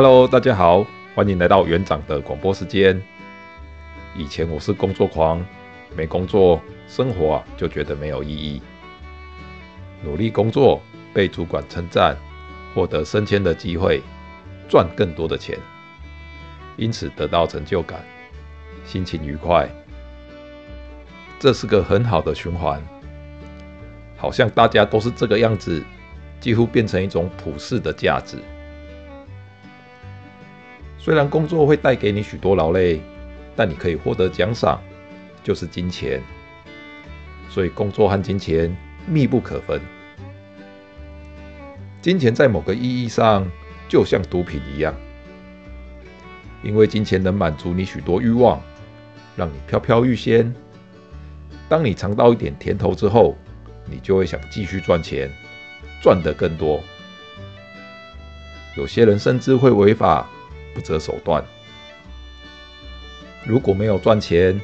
Hello，大家好，欢迎来到园长的广播时间。以前我是工作狂，没工作，生活就觉得没有意义。努力工作，被主管称赞，获得升迁的机会，赚更多的钱，因此得到成就感，心情愉快。这是个很好的循环，好像大家都是这个样子，几乎变成一种普世的价值。虽然工作会带给你许多劳累，但你可以获得奖赏，就是金钱。所以工作和金钱密不可分。金钱在某个意义上就像毒品一样，因为金钱能满足你许多欲望，让你飘飘欲仙。当你尝到一点甜头之后，你就会想继续赚钱，赚得更多。有些人甚至会违法。不择手段。如果没有赚钱，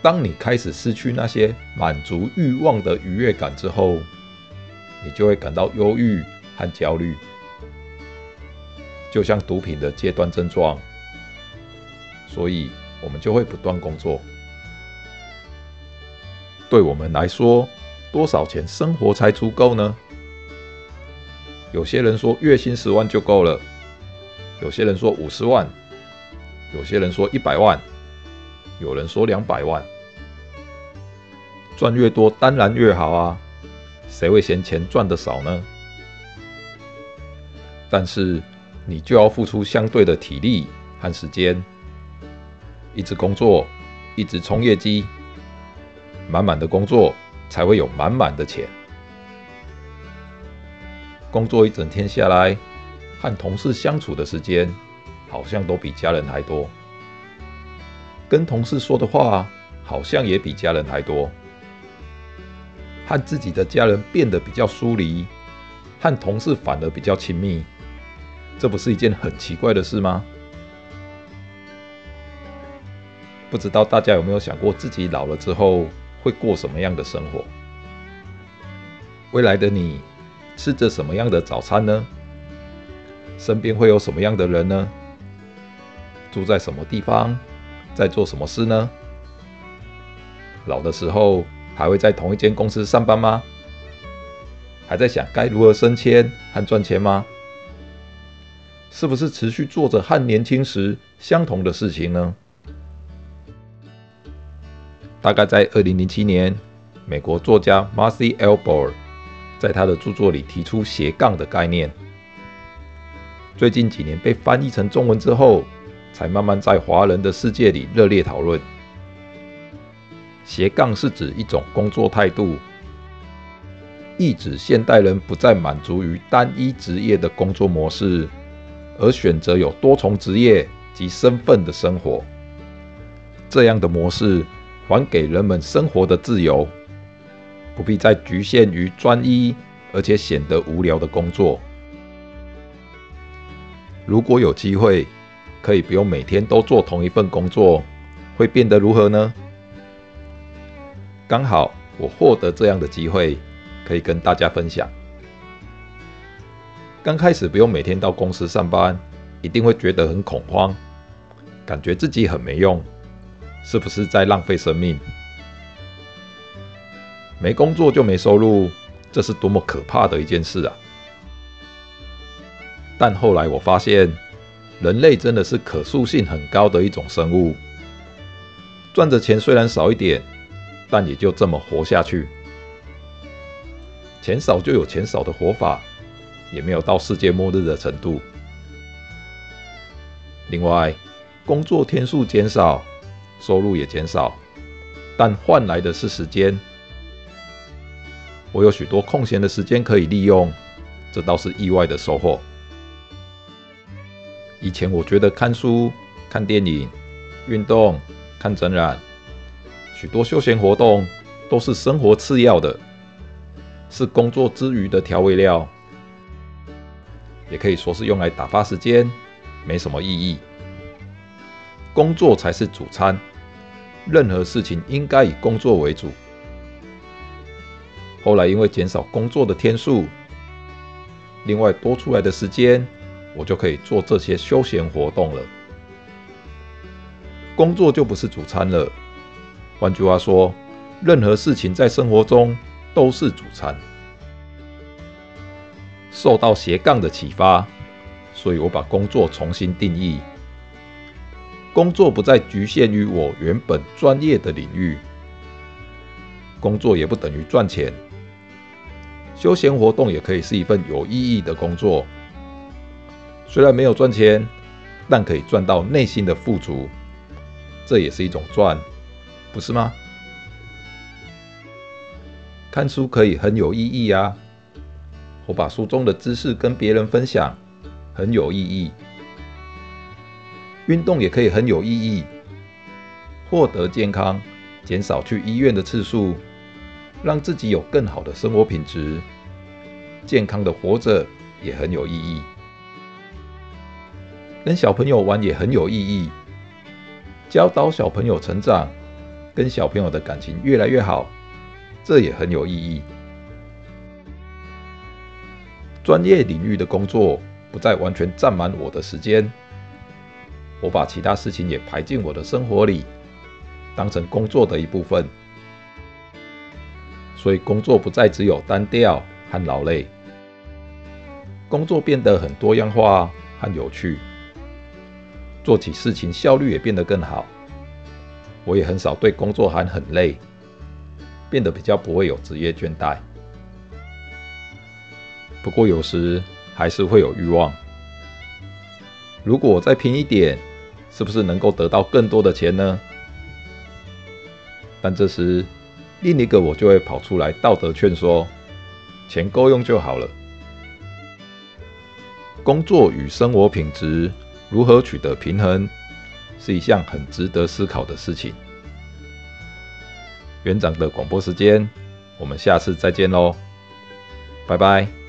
当你开始失去那些满足欲望的愉悦感之后，你就会感到忧郁和焦虑，就像毒品的阶段症状。所以，我们就会不断工作。对我们来说，多少钱生活才足够呢？有些人说，月薪十万就够了。有些人说五十万，有些人说一百万，有人说两百万，赚越多当然越好啊，谁会嫌钱赚得少呢？但是你就要付出相对的体力和时间，一直工作，一直冲业绩，满满的工作才会有满满的钱。工作一整天下来，和同事相处的时间，好像都比家人还多。跟同事说的话，好像也比家人还多。和自己的家人变得比较疏离，和同事反而比较亲密，这不是一件很奇怪的事吗？不知道大家有没有想过，自己老了之后会过什么样的生活？未来的你吃着什么样的早餐呢？身边会有什么样的人呢？住在什么地方？在做什么事呢？老的时候还会在同一间公司上班吗？还在想该如何升迁和赚钱吗？是不是持续做着和年轻时相同的事情呢？大概在二零零七年，美国作家 Marcy Albert 在他的著作里提出斜杠的概念。最近几年被翻译成中文之后，才慢慢在华人的世界里热烈讨论。斜杠是指一种工作态度，意指现代人不再满足于单一职业的工作模式，而选择有多重职业及身份的生活。这样的模式还给人们生活的自由，不必再局限于专一而且显得无聊的工作。如果有机会，可以不用每天都做同一份工作，会变得如何呢？刚好我获得这样的机会，可以跟大家分享。刚开始不用每天到公司上班，一定会觉得很恐慌，感觉自己很没用，是不是在浪费生命？没工作就没收入，这是多么可怕的一件事啊！但后来我发现，人类真的是可塑性很高的一种生物。赚的钱虽然少一点，但也就这么活下去。钱少就有钱少的活法，也没有到世界末日的程度。另外，工作天数减少，收入也减少，但换来的是时间。我有许多空闲的时间可以利用，这倒是意外的收获。以前我觉得看书、看电影、运动、看展览，许多休闲活动都是生活次要的，是工作之余的调味料，也可以说是用来打发时间，没什么意义。工作才是主餐，任何事情应该以工作为主。后来因为减少工作的天数，另外多出来的时间。我就可以做这些休闲活动了。工作就不是主餐了。换句话说，任何事情在生活中都是主餐。受到斜杠的启发，所以我把工作重新定义。工作不再局限于我原本专业的领域，工作也不等于赚钱。休闲活动也可以是一份有意义的工作，虽然没有赚钱，但可以赚到内心的富足，这也是一种赚，不是吗？看书可以很有意义啊，我把书中的知识跟别人分享，很有意义。运动也可以很有意义，获得健康，减少去医院的次数。让自己有更好的生活品质，健康的活着也很有意义。跟小朋友玩也很有意义，教导小朋友成长，跟小朋友的感情越来越好，这也很有意义。专业领域的工作不再完全占满我的时间，我把其他事情也排进我的生活里，当成工作的一部分。所以工作不再只有单调和劳累，工作变得很多样化和有趣，做起事情效率也变得更好。我也很少对工作还很累，变得比较不会有职业倦怠。不过有时还是会有欲望，如果我再拼一点，是不是能够得到更多的钱呢？但这时，另一个我就会跑出来道德劝说：钱够用就好了。工作与生活品质如何取得平衡，是一项很值得思考的事情。园长的广播时间，我们下次再见喽，拜拜。